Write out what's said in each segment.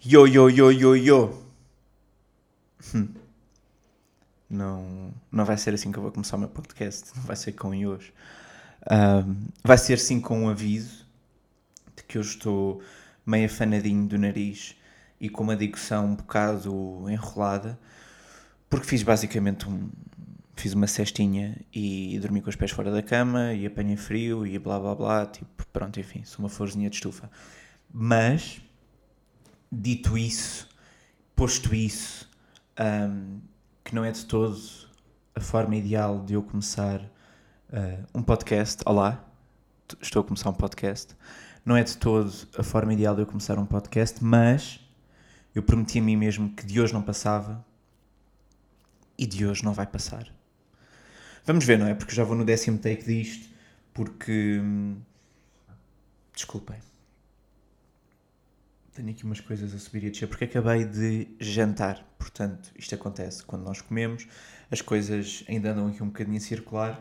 Yo, yo, yo, yo, yo. Hum. Não, não vai ser assim que eu vou começar o meu podcast. Não vai ser com ios. Um, vai ser sim com um aviso de que eu estou meio afanadinho do nariz e com uma dicção um bocado enrolada, porque fiz basicamente um. Fiz uma cestinha e, dormi com os pés fora da cama e apanhei frio e blá blá blá. Tipo, pronto, enfim, sou uma florzinha de estufa. Mas, dito isso, posto isso, um, que não é de todo a forma ideal de eu começar uh, um podcast. Olá, estou a começar um podcast. Não é de todo a forma ideal de eu começar um podcast, mas eu prometi a mim mesmo que de hoje não passava e de hoje não vai passar. Vamos ver, não é? Porque já vou no décimo take disto, porque. Hum, desculpem. Tenho aqui umas coisas a subir e a descer, porque acabei de jantar. Portanto, isto acontece quando nós comemos, as coisas ainda andam aqui um bocadinho a circular,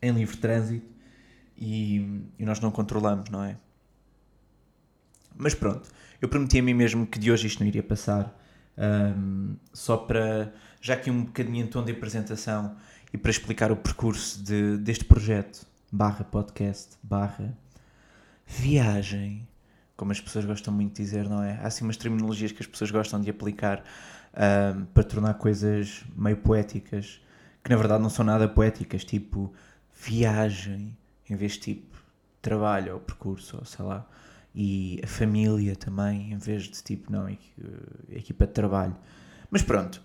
em livre trânsito, e, e nós não controlamos, não é? Mas pronto, eu prometi a mim mesmo que de hoje isto não iria passar, um, só para, já que um bocadinho em tom de apresentação e para explicar o percurso de, deste projeto, barra podcast, barra viagem, como as pessoas gostam muito de dizer, não é? Há assim umas terminologias que as pessoas gostam de aplicar um, para tornar coisas meio poéticas, que na verdade não são nada poéticas, tipo viagem, em vez de tipo trabalho ou percurso, ou sei lá, e a família também, em vez de tipo, não, equipa de trabalho. Mas pronto,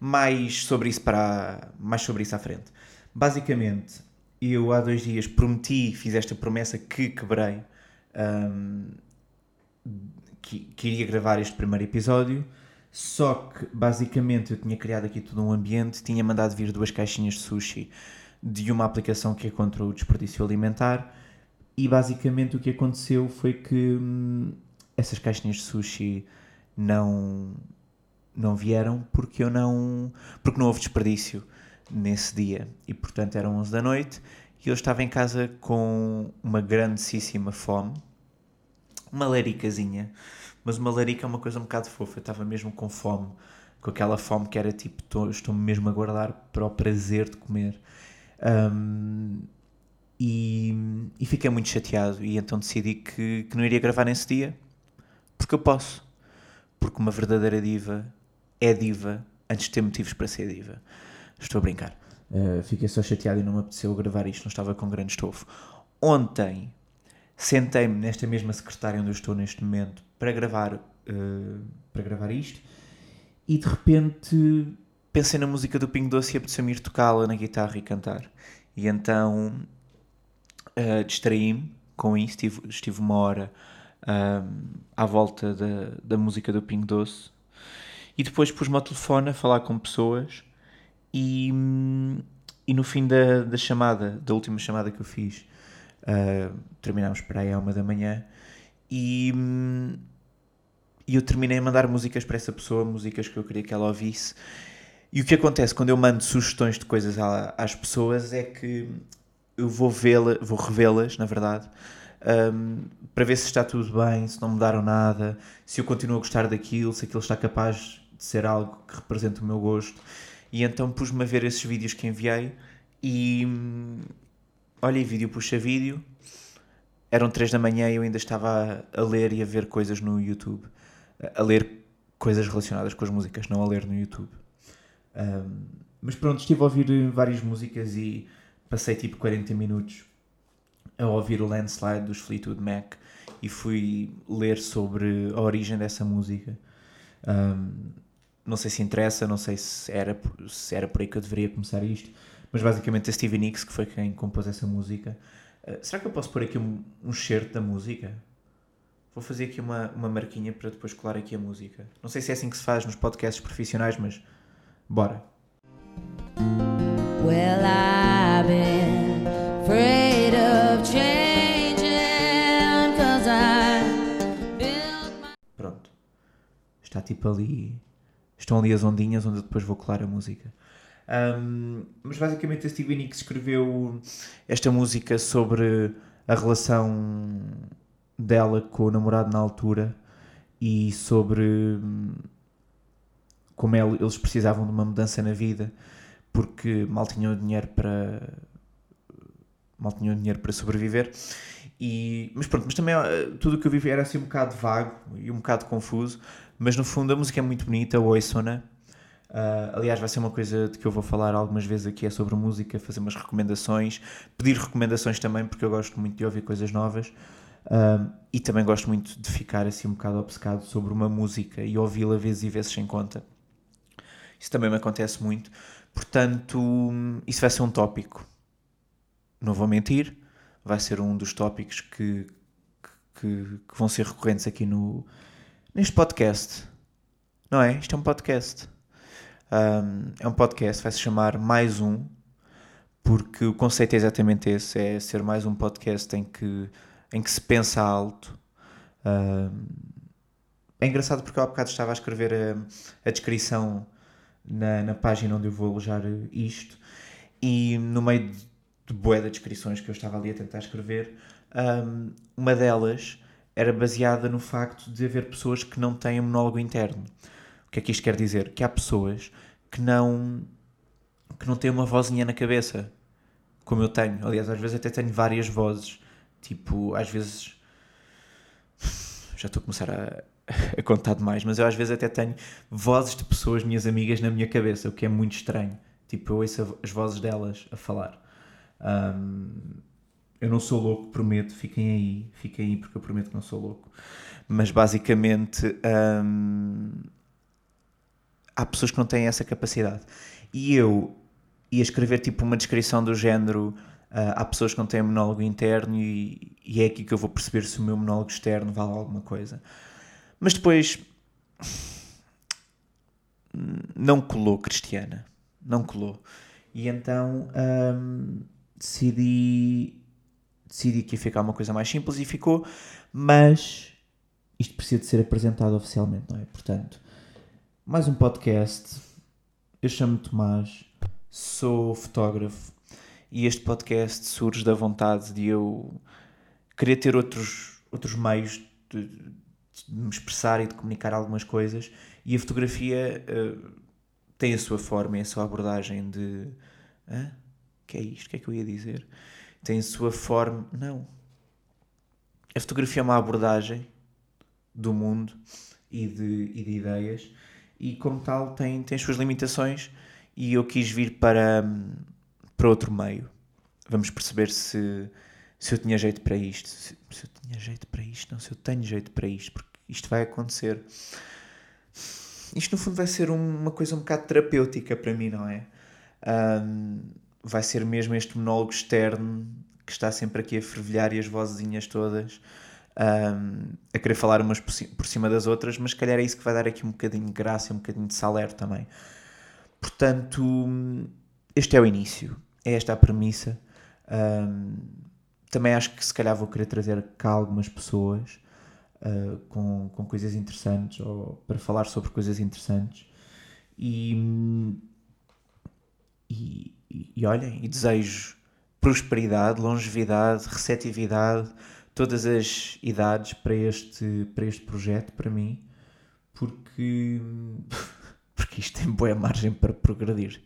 mais sobre isso para mais sobre isso à frente. Basicamente, eu há dois dias prometi, fiz esta promessa que quebrei. Um, que, que iria gravar este primeiro episódio, só que basicamente eu tinha criado aqui todo um ambiente, tinha mandado vir duas caixinhas de sushi de uma aplicação que é contra o desperdício alimentar e basicamente o que aconteceu foi que hum, essas caixinhas de sushi não não vieram porque eu não porque não houve desperdício nesse dia. E portanto eram 11 da noite e eu estava em casa com uma grandíssima fome uma laricazinha. Mas uma larica é uma coisa um bocado fofa. Eu estava mesmo com fome. Com aquela fome que era tipo, estou-me mesmo a guardar para o prazer de comer. Um, e, e, fiquei muito chateado. E então decidi que, que não iria gravar nesse dia. Porque eu posso. Porque uma verdadeira diva é diva antes de ter motivos para ser diva. Estou a brincar. Uh, fiquei só chateado e não me apeteceu gravar isto. Não estava com grande estofo. Ontem sentei-me nesta mesma secretária onde eu estou neste momento para gravar, uh, para gravar isto e de repente pensei na música do Pingo Doce e apeteceu-me ir tocá-la na guitarra e cantar. E então uh, distraí-me com isso, estive, estive uma hora uh, à volta da, da música do Pingo Doce e depois pus-me ao telefone a falar com pessoas e, e no fim da, da chamada, da última chamada que eu fiz, Uh, terminámos para aí à uma da manhã e, e eu terminei a mandar músicas para essa pessoa, músicas que eu queria que ela ouvisse. E o que acontece quando eu mando sugestões de coisas às pessoas é que eu vou vê-las, vou revê-las, na verdade, um, para ver se está tudo bem, se não mudaram nada, se eu continuo a gostar daquilo, se aquilo está capaz de ser algo que represente o meu gosto. E então pus-me a ver esses vídeos que enviei e, olha, vídeo puxa vídeo. Eram três da manhã e eu ainda estava a, ler e a ver coisas no YouTube. A ler coisas relacionadas com as músicas, não a ler no YouTube. Um, mas pronto, estive a ouvir várias músicas e passei tipo 40 minutos a ouvir o Landslide dos Fleetwood Mac e fui ler sobre a origem dessa música. Um, não sei se interessa, não sei se era, se era por aí que eu deveria começar isto, mas basicamente a Stevie Nicks, que foi quem compôs essa música. Uh, será que eu posso pôr aqui um, um da música? Vou fazer aqui uma, uma marquinha para depois colar aqui a música. Não sei se é assim que se faz nos podcasts profissionais, mas bora. Well, I've been afraid of changing cause I built my... Pronto. Está tipo ali. Estão ali as ondinhas onde eu depois vou colar a música. Um, mas basicamente a Stevie Nicks escreveu esta música sobre a relação dela com o namorado na altura, e sobre hum, como eles precisavam de uma mudança na vida porque mal tinham dinheiro para mal tinham dinheiro para sobreviver. E, mas pronto, mas também eh, tudo o que eu vivi era assim um bocado vago e um bocado confuso mas no fundo a música é muito bonita, o Oisona Uh, aliás, vai ser uma coisa de que eu vou falar algumas vezes aqui, é sobre música, fazer umas recomendações, pedir recomendações também, porque eu gosto muito de ouvir coisas novas. Uh, e também gosto muito de ficar assim um bocado obcecado sobre uma música e ouvi-la vezes e vezes sem conta. Isso também me acontece muito. Portanto, isso vai ser um tópico. Não vou mentir, vai ser um dos tópicos que, que, que vão ser recorrentes aqui no, neste podcast. Não é? Isto é um podcast. Um, é um podcast, vai se chamar Mais Um, porque o conceito é exatamente esse: é ser mais um podcast em que, em que se pensa alto. Um, é engraçado porque eu há bocado estava a escrever a, a descrição na, na página onde eu vou alojar isto, e no meio de, de boé de descrições que eu estava ali a tentar escrever, um, uma delas era baseada no facto de haver pessoas que não têm um monólogo interno. O que é que isto quer dizer? Que há pessoas que não que não têm uma vozinha na cabeça, como eu tenho. Aliás, às vezes até tenho várias vozes. Tipo, às vezes já estou a começar a, a contar demais, mas eu às vezes até tenho vozes de pessoas, minhas amigas, na minha cabeça, o que é muito estranho. Tipo, eu ouço as vozes delas a falar. Um, eu não sou louco, prometo, fiquem aí, fiquem aí porque eu prometo que não sou louco. Mas basicamente hum, há pessoas que não têm essa capacidade. E eu ia escrever tipo uma descrição do género. Uh, há pessoas que não têm monólogo interno e, e, é aqui que eu vou perceber se o meu monólogo externo vale alguma coisa. Mas depois não colou Cristiana. Não colou. E então hum, decidi decidi que ia ficar uma coisa mais simples e ficou, mas isto precisa de ser apresentado oficialmente, não é? Portanto, mais um podcast. Eu chamo-me Tomás, sou fotógrafo e este podcast surge da vontade de eu querer ter outros, outros meios de, de me expressar e de comunicar algumas coisas e a fotografia uh, tem a sua forma e a sua abordagem de. Hã? que é isto? O que é que eu ia dizer? tem sua forma. Não. A fotografia é uma abordagem do mundo e de, e de ideias e, como tal, tem, tem as suas limitações. E eu quis vir para, para outro meio. Vamos perceber se, se eu tinha jeito para isto. Se, se eu tinha jeito para isto, não, se eu tenho jeito para isto, porque isto vai acontecer. Isto, no fundo, vai ser uma coisa um bocado terapêutica para mim, não é? Um, vai ser mesmo este monólogo externo que está sempre aqui a fervilhar e as vozinhas todas um, a querer falar umas por cima das outras, mas calhar é isso que vai dar aqui um bocadinho de graça e um bocadinho de saler também. Portanto, este é o início, é esta a premissa. Um, também acho que se calhar vou querer trazer cá algumas pessoas uh, com, com coisas interessantes ou para falar sobre coisas interessantes. E, e, e, olhem, e desejo prosperidade, longevidade, receptividade, todas as idades para este, para este projeto, para mim, porque, porque isto tem boa margem para progredir.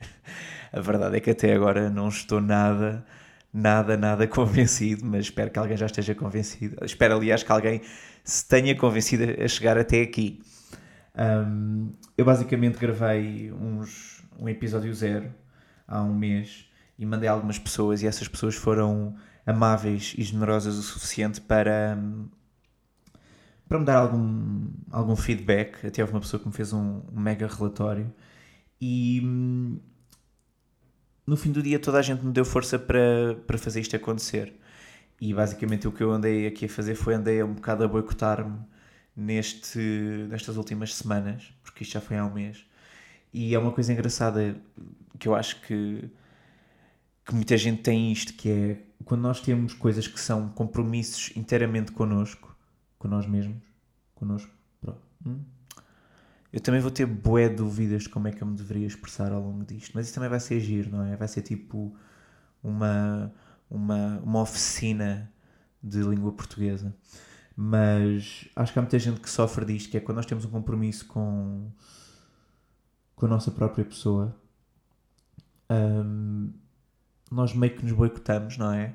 A verdade é que até agora não estou nada, nada, nada convencido, mas espero que alguém já esteja convencido. Espero, aliás, que alguém se tenha convencido a chegar até aqui. Um, eu basicamente gravei uns, um episódio zero há um mês e mandei a algumas pessoas e essas pessoas foram amáveis e generosas o suficiente para para me dar algum, algum feedback. Até houve uma pessoa que me fez um, um mega relatório e no fim do dia toda a gente me deu força para, para fazer isto acontecer. E basicamente o que eu andei aqui a fazer foi andei um bocado a boicotar-me neste, nestas últimas semanas, porque isto já foi há um mês. E é uma coisa engraçada que eu acho que, que muita gente tem isto, que é quando nós temos coisas que são compromissos inteiramente connosco, com nós mesmos, connosco, hum? eu também vou ter bué dúvidas de como é que eu me deveria expressar ao longo disto, mas isso também vai ser agir, não é? Vai ser tipo uma, uma, uma oficina de língua portuguesa. Mas acho que há muita gente que sofre disto, que é quando nós temos um compromisso com, com a nossa própria pessoa, um, nós meio que nos boicotamos, não é?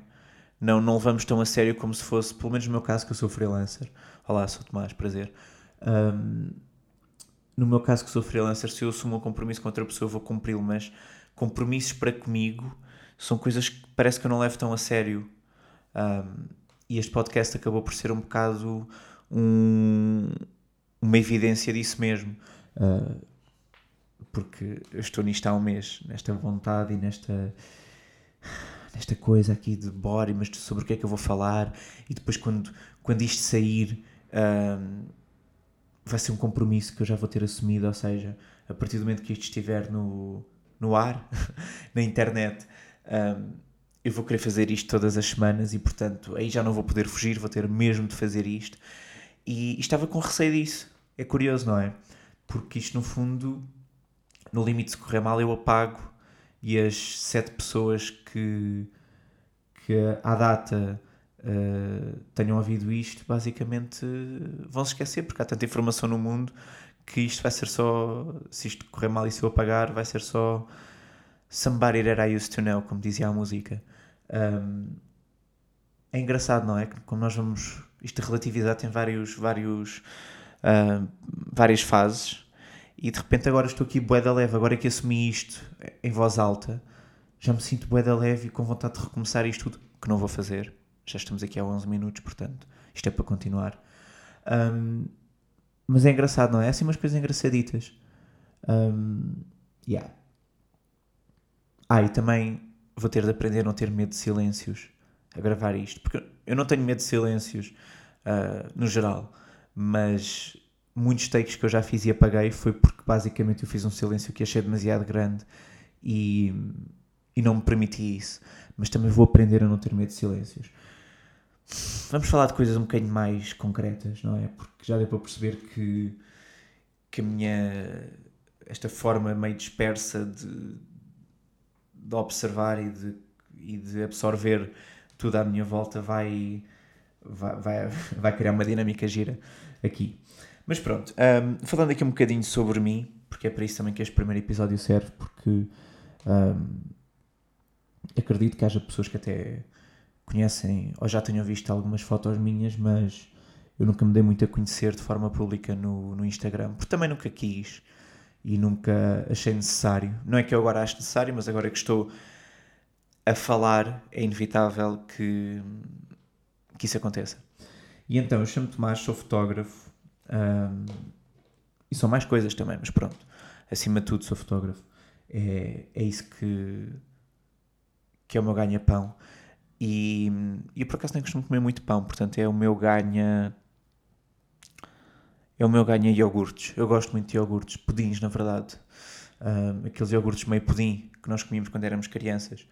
Não, não levamos tão a sério como se fosse, pelo menos no meu caso, que eu sou freelancer. Olá, sou Tomás, prazer. Um, no meu caso, que sou freelancer, se eu assumo um compromisso com outra pessoa, vou cumpri-lo, mas compromissos para comigo são coisas que parece que eu não levo tão a sério. Um, e este podcast acabou por ser um bocado um, uma evidência disso mesmo. Uh, porque eu estou nisto há um mês, nesta vontade e nesta nesta coisa aqui de bora, mas sobre o que é que eu vou falar, e depois quando, quando isto sair um, vai ser um compromisso que eu já vou ter assumido, ou seja, a partir do momento que isto estiver no, no ar, na internet, um, eu vou querer fazer isto todas as semanas e, portanto, aí já não vou poder fugir, vou ter mesmo de fazer isto. E, e estava com receio disso. É curioso, não é? Porque isto, no fundo, no limite se correr mal, eu apago e as sete pessoas que, que à data uh, tenham ouvido isto, basicamente vão se esquecer, porque há tanta informação no mundo que isto vai ser só, se isto correr mal e se eu apagar, vai ser só somebody that I used to know, como dizia a música. Um, é engraçado, não é? Como nós vamos. Isto relativizar tem vários, vários, uh, várias fases e de repente agora estou aqui bué da leve, agora que assumi isto em voz alta, já me sinto bué da leve e com vontade de recomeçar isto tudo, que não vou fazer. Já estamos aqui há 11 minutos, portanto, isto é para continuar. Um, mas é engraçado, não é? É assim umas coisas engraçaditas. Um, yeah. Ah, e também vou ter de aprender a não ter medo de silêncios a gravar isto, porque eu não tenho medo de silêncios uh, no geral, mas muitos takes que eu já fiz e apaguei foi porque basicamente eu fiz um silêncio que achei demasiado grande e, e não me permiti isso. Mas também vou aprender a não ter medo de silêncios. Vamos falar de coisas um bocadinho mais concretas, não é? Porque já deu para perceber que, que a minha. esta forma meio dispersa de, de observar e de, e de absorver tudo à minha volta vai, vai, vai, vai criar uma dinâmica gira aqui. Mas pronto, um, falando aqui um bocadinho sobre mim, porque é para isso também que este primeiro episódio serve, porque um, acredito que haja pessoas que até conhecem ou já tenham visto algumas fotos minhas, mas eu nunca me dei muito a conhecer de forma pública no, no Instagram, porque também nunca quis e nunca achei necessário. Não é que eu agora acho necessário, mas agora que estou a falar, é inevitável que, que isso aconteça. E então, eu chamo Tomás, sou fotógrafo, um, e são mais coisas também, mas pronto. Acima de tudo, sou fotógrafo. É, é isso que, que é o meu ganha-pão. E, eu por acaso nem costumo comer muito pão, portanto é o meu ganha. É o meu ganha iogurtes. Eu gosto muito de iogurtes, pudins, na verdade. Um, aqueles iogurtes meio pudim que nós comíamos quando éramos crianças.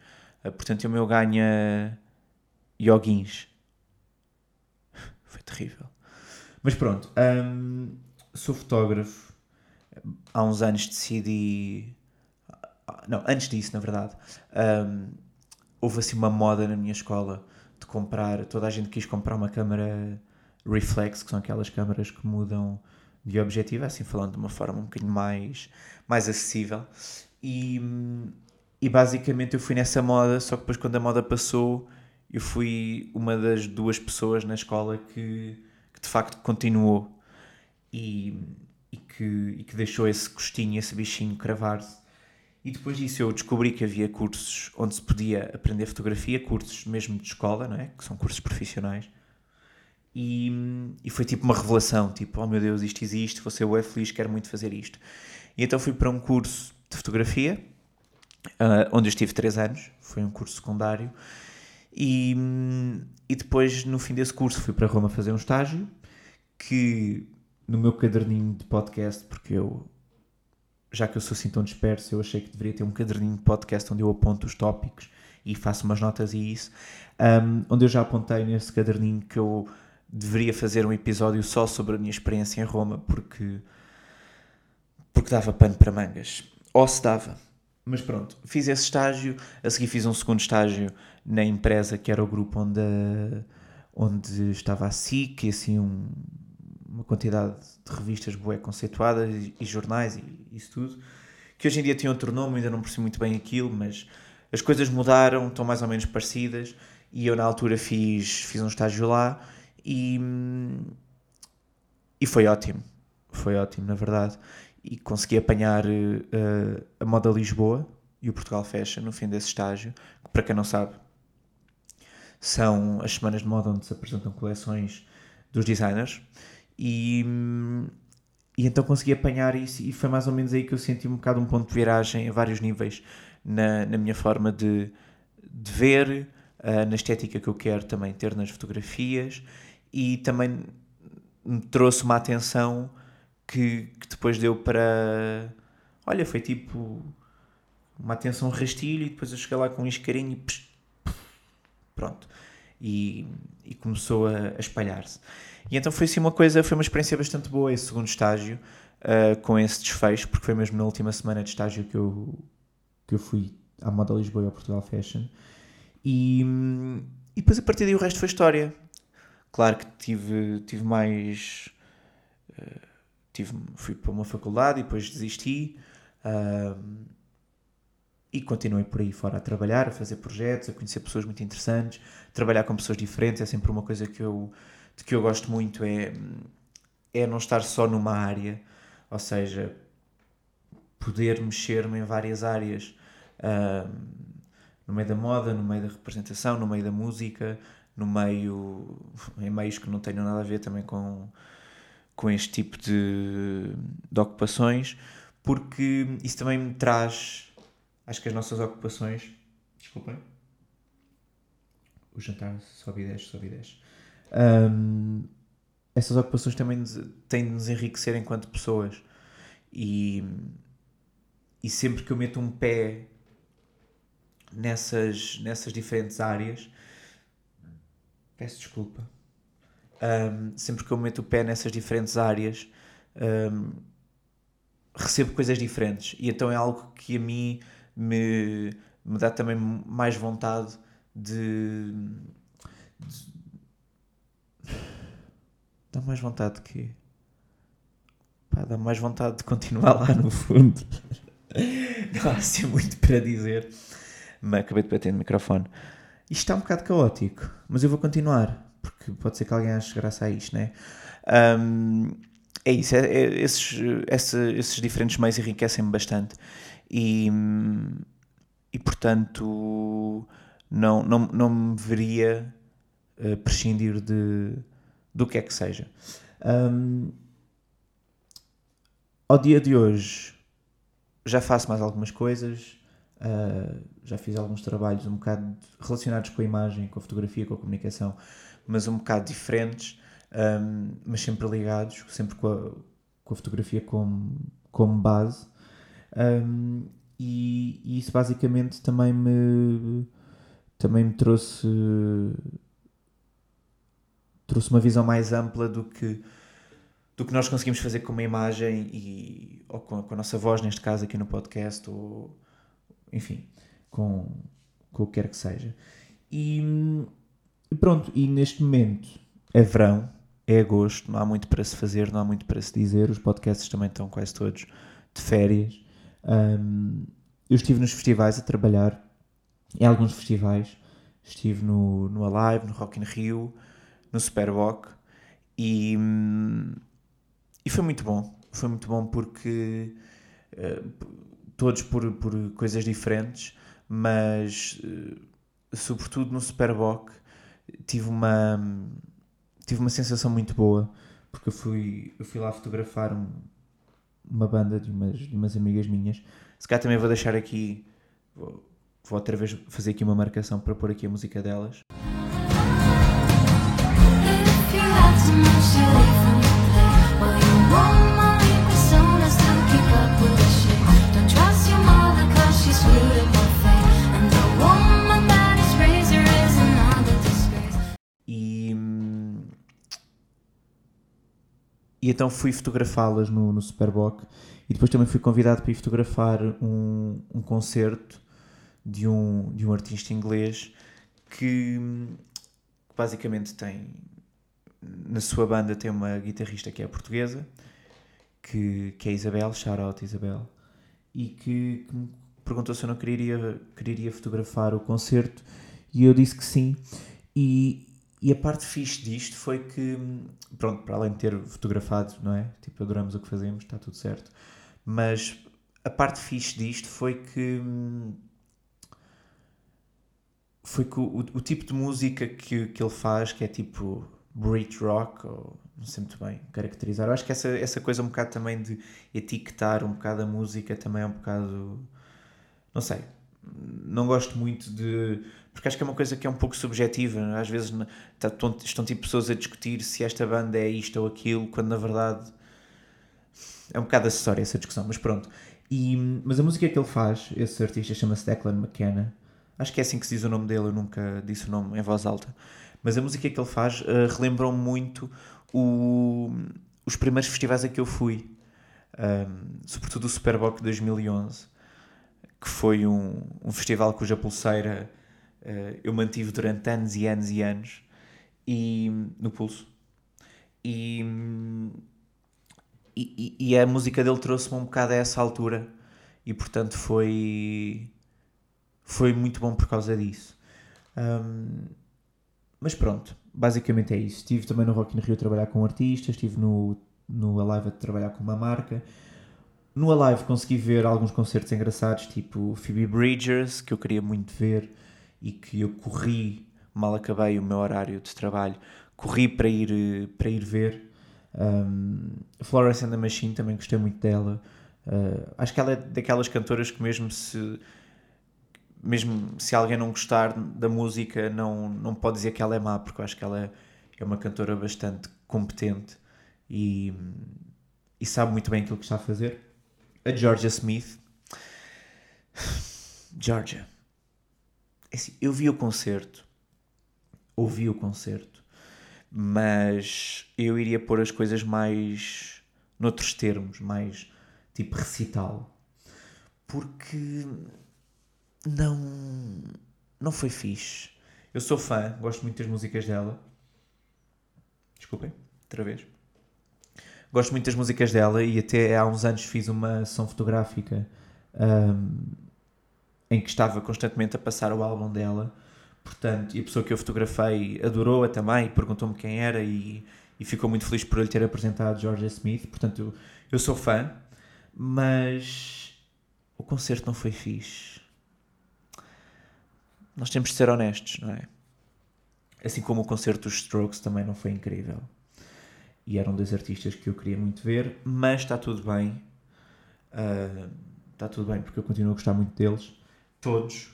Uh, portanto, é o meu ganha ioguins. Foi terrível. Mas pronto, um, sou fotógrafo. Há uns anos decidi. Não, antes disso, na verdade. Um, houve assim uma moda na minha escola de comprar. Toda a gente quis comprar uma câmera reflex, que são aquelas câmaras que mudam de objetivo, assim falando de uma forma um bocadinho mais, mais acessível. E, e basicamente eu fui nessa moda, só que depois quando a moda passou, eu fui uma das duas pessoas na escola que de facto continuou e, e, que, e que deixou esse gostinho, esse bichinho cravar-se. E depois disso eu descobri que havia cursos onde se podia aprender fotografia, cursos mesmo de escola, não é? Que são cursos profissionais. E, e foi tipo uma revelação, tipo, oh meu Deus, isto existe, vou ser o feliz, quero muito fazer isto. E então fui para um curso de fotografia, uh, onde eu estive 3 anos, foi um curso secundário, e, e depois, no fim desse curso, fui para Roma fazer um estágio que no meu caderninho de podcast, porque eu, já que eu sou assim tão disperso, eu achei que deveria ter um caderninho de podcast onde eu aponto os tópicos e faço umas notas e isso, um, onde eu já apontei nesse caderninho que eu deveria fazer um episódio só sobre a minha experiência em Roma, porque, porque dava pano para mangas. Ou se dava. Mas pronto, fiz esse estágio, a seguir fiz um segundo estágio na empresa, que era o grupo onde onde estava a SIC e assim um, uma quantidade de revistas bué conceituadas e, e jornais e isso tudo, que hoje em dia tem outro nome, ainda não percebi muito bem aquilo, mas as coisas mudaram, estão mais ou menos parecidas, e eu na altura fiz, fiz um estágio lá e, e foi ótimo, foi ótimo na verdade, e consegui apanhar uh, a moda Lisboa e o Portugal Fashion no fim desse estágio, que para quem não sabe são as semanas de moda onde se apresentam coleções dos designers e, e então consegui apanhar isso e foi mais ou menos aí que eu senti um bocado um ponto de viragem a vários níveis na, na minha forma de, de ver, uh, na estética que eu quero também ter nas fotografias e também me trouxe uma atenção que, que depois deu para. Olha, foi tipo uma atenção rastilho e depois eu cheguei lá com um iscarinho e psh, pronto. E, e começou a, a espalhar-se. E então foi assim uma coisa, foi uma experiência bastante boa esse segundo estágio, uh, com esse desfecho, porque foi mesmo na última semana de estágio que eu, que eu fui à Moda Lisboa e ao Portugal Fashion. E, e depois a partir daí o resto foi história. Claro que tive, tive mais. Uh, tive, fui para uma faculdade e depois desisti. Uh, e continuei por aí fora a trabalhar, a fazer projetos, a conhecer pessoas muito interessantes, trabalhar com pessoas diferentes. É sempre uma coisa que eu, de que eu gosto muito: é, é não estar só numa área, ou seja, poder mexer-me em várias áreas. Uh, no meio da moda, no meio da representação, no meio da música, no meio em meios que não tenham nada a ver também com, com este tipo de, de ocupações, porque isso também me traz, acho que as nossas ocupações, desculpem, o jantar sobe e desce, sobe e desce. Um, essas ocupações também têm de nos enriquecer enquanto pessoas e, e sempre que eu meto um pé nessas, nessas diferentes áreas. Peço desculpa. Um, sempre que eu meto o pé nessas diferentes áreas, um, recebo coisas diferentes. E então é algo que a mim me, me dá também mais vontade de. de dá mais vontade de quê? Pá, dá mais vontade de continuar lá no fundo. Não há assim muito para dizer mas acabei de bater no microfone. Isto está um bocado caótico, mas eu vou continuar, porque pode ser que alguém ache graça a isto, né? Um, é isso, é, é, esses, esse, esses diferentes meios enriquecem-me bastante e, e portanto não, não, não me veria uh, prescindir de, do que é que seja. Um, ao dia de hoje já faço mais algumas coisas, Uh, já fiz alguns trabalhos um bocado relacionados com a imagem, com a fotografia, com a comunicação, mas um bocado diferentes, um, mas sempre ligados, sempre com a, com a fotografia como, como base. Um, e, e, isso basicamente também me também me trouxe trouxe uma visão mais ampla do que do que nós conseguimos fazer com uma imagem e ou com, com a nossa voz neste caso aqui no podcast ou enfim, com, com o que quer que seja. E, pronto, e neste momento é verão, é agosto, não há muito para se fazer, não há muito para se dizer, os podcasts também estão quase todos de férias. Um, eu estive nos festivais a trabalhar, em alguns festivais, estive no, no Alive, no Rock in Rio, no Superboc e, e foi muito bom. Foi muito bom porque uh, todos por, por coisas diferentes, mas uh, sobretudo no Superboc tive uma tive uma sensação muito boa porque eu fui, eu fui lá fotografar um, uma banda de umas, de umas amigas minhas. Se calhar também vou deixar aqui, vou, vou outra vez fazer aqui uma marcação para pôr aqui a música delas. E então fui fotografá-las no, no Superboc e depois também fui convidado para ir fotografar um, um concerto de um, de um artista inglês que basicamente tem na sua banda tem uma guitarrista que é portuguesa, que, que é Isabel, out Isabel, e que, que me perguntou se eu não queria, queria fotografar o concerto e eu disse que sim. E, e a parte fixe disto foi que, pronto, para além de ter fotografado, não é? Tipo, adoramos o que fazemos, está tudo certo. Mas a parte fixe disto foi que. Foi que o, o tipo de música que, que ele faz, que é tipo Brit Rock, ou não sei muito bem caracterizar. Eu acho que essa, essa coisa um bocado também de etiquetar um bocado a música também é um bocado. Não sei. Não gosto muito de. Porque acho que é uma coisa que é um pouco subjetiva. Às vezes tá, estão, estão tipo pessoas a discutir se esta banda é isto ou aquilo, quando na verdade é um bocado acessória essa discussão, mas pronto. E, mas a música que ele faz, esse artista chama-se Declan McKenna, acho que é assim que se diz o nome dele, eu nunca disse o nome em voz alta. Mas a música que ele faz uh, relembrou muito o, os primeiros festivais a que eu fui, um, sobretudo o Superboc 2011, que foi um, um festival cuja pulseira eu mantive durante anos e anos e anos e, no pulso. E, e, e a música dele trouxe-me um bocado a essa altura e portanto foi foi muito bom por causa disso. Um, mas pronto, basicamente é isso. Estive também no Rock in Rio a trabalhar com artistas, estive no, no Alive a trabalhar com uma marca. No Alive consegui ver alguns concertos engraçados, tipo Phoebe Bridgers, que eu queria muito ver e que eu corri, mal acabei o meu horário de trabalho, corri para ir, para ir ver. Um, Florence and the Machine também gostei muito dela. Uh, acho que ela é daquelas cantoras que mesmo se mesmo se alguém não gostar da música, não, não pode dizer que ela é má, porque eu acho que ela é, é uma cantora bastante competente e, e sabe muito bem aquilo que está a fazer. A Georgia Smith. Georgia. É assim, eu vi o concerto, ouvi o concerto, mas eu iria pôr as coisas mais noutros termos, mais tipo recital. Porque não não foi fixe. Eu sou fã, gosto muito das músicas dela. Desculpem, outra vez. Gosto muito das músicas dela e até há uns anos fiz uma sessão fotográfica um, em que estava constantemente a passar o álbum dela. Portanto, e a pessoa que eu fotografei adorou-a também, perguntou-me quem era e, e, ficou muito feliz por ele ter apresentado Georgia Smith. Portanto, eu, eu sou fã, mas o concerto não foi fixe nós temos de ser honestos, não é? Assim como o concerto dos Strokes também não foi incrível. E eram dois artistas que eu queria muito ver, mas está tudo bem. Uh, está tudo bem, porque eu continuo a gostar muito deles. Todos,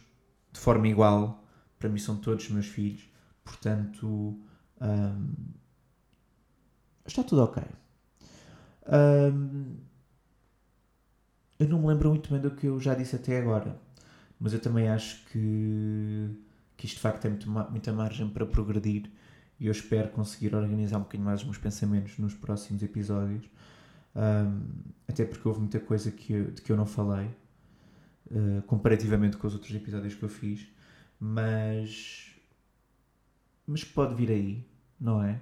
de forma igual. Para mim são todos meus filhos. Portanto, um, ah, está tudo ok. Um, ah, eu não me lembro muito bem do que eu já disse até agora mas eu também acho que, que isto de facto tem muito, muita margem para progredir e eu espero conseguir organizar um bocadinho mais os meus pensamentos nos próximos episódios. Um, até porque houve muita coisa que eu, de que eu não falei uh, comparativamente com os outros episódios que eu fiz, mas, mas pode vir aí, não é?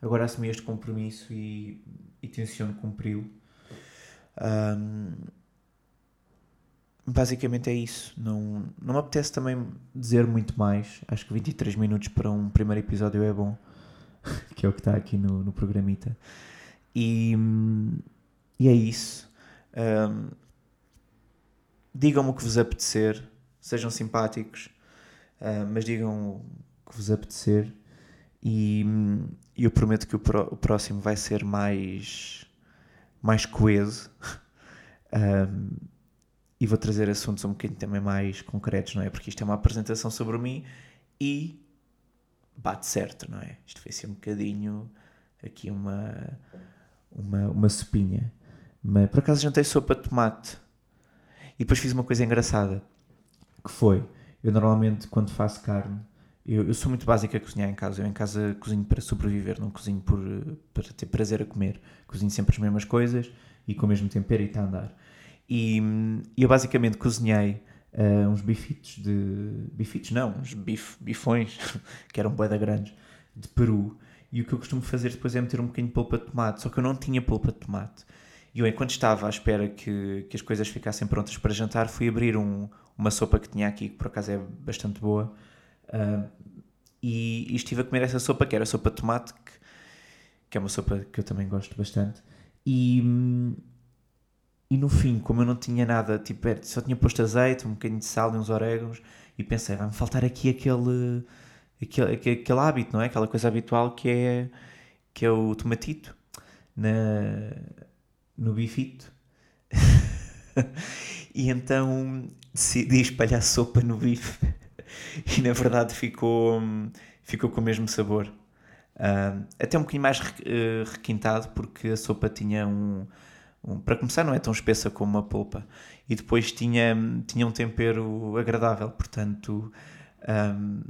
Agora assumi este compromisso e, e tenciono cumpri-lo. Um, basicamente é isso. Não, não me apetece também dizer muito mais. Acho que 23 minutos para um primeiro episódio é bom, que é o que está aqui no, no programita. E, e é isso. Um, digam-me o que vos apetecer, sejam simpáticos, uh, mas digam o que vos apetecer. E, e eu prometo que o, pro, o próximo vai ser mais, mais coeso. Um, e vou trazer assuntos um bocadinho também mais concretos, não é? Porque isto é uma apresentação sobre mim e bate certo, não é? Isto vai ser um bocadinho aqui uma, uma, uma sopinha. Mas por acaso jantei sopa de tomate e depois fiz uma coisa engraçada que foi, eu normalmente quando faço carne, eu, eu sou muito básica a cozinhar em casa, eu em casa cozinho para sobreviver, não cozinho por, para ter prazer a comer, cozinho sempre as mesmas coisas e com o mesmo tempero e está a andar. E eu basicamente cozinhei uh, uns bifitos de. bifitos não, uns bif, bifões, que eram boeda grandes, de peru. E o que eu costumo fazer depois é meter um bocadinho de polpa de tomate. Só que eu não tinha polpa de tomate. E eu, enquanto estava à espera que, que as coisas ficassem prontas para jantar, fui abrir um, uma sopa que tinha aqui, que por acaso é bastante boa. Uh, e, e, estive a comer essa sopa, que era sopa de tomate, que, que é uma sopa que eu também gosto bastante. E, e no fim, como eu não tinha nada, tipo, só tinha posto azeite, um bocadinho de sal e uns orégãos, e pensei, vai-me faltar aqui aquele, aquele, aquele hábito, não é? Aquela coisa habitual que é, que é o tomatito na, no bifito. e então decidi espalhar sopa no bife e na verdade ficou, ficou com o mesmo sabor. Uh, até um bocadinho mais uh, requintado porque a sopa tinha um, um, Para começar, não é tão espessa como uma polpa. E depois tinha, tinha um tempero agradável. Portanto, um,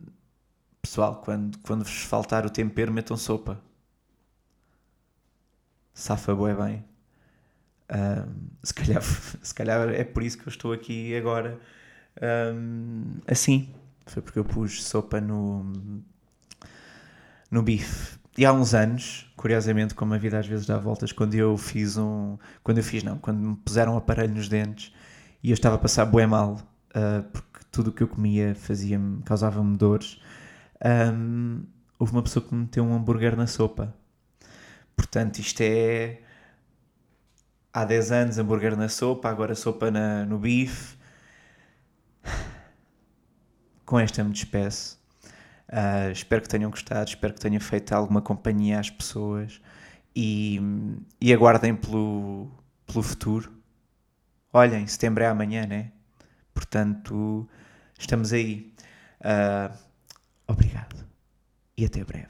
pessoal, quando, quando vos faltar o tempero, metam sopa. Safa boé bem. Um, se, calhar, se calhar é por isso que eu estou aqui agora um, assim. Foi porque eu pus sopa no, no bife. E há uns anos, curiosamente, como a vida às vezes dá voltas, quando eu fiz um. Quando eu fiz, não, quando me puseram um aparelho nos dentes e eu estava a passar bué mal, uh, porque tudo o que eu comia fazia-me, causava-me dores, um, houve uma pessoa que me meteu um hambúrguer na sopa. Portanto, isto é. Há 10 anos, hambúrguer na sopa, agora sopa na, no bife. Com esta me despeço. Uh, espero que tenham gostado, espero que tenha feito alguma companhia às pessoas e, e aguardem pelo, pelo futuro. Olhem, setembro é amanhã, né? Portanto, estamos aí. Uh, obrigado e até breve.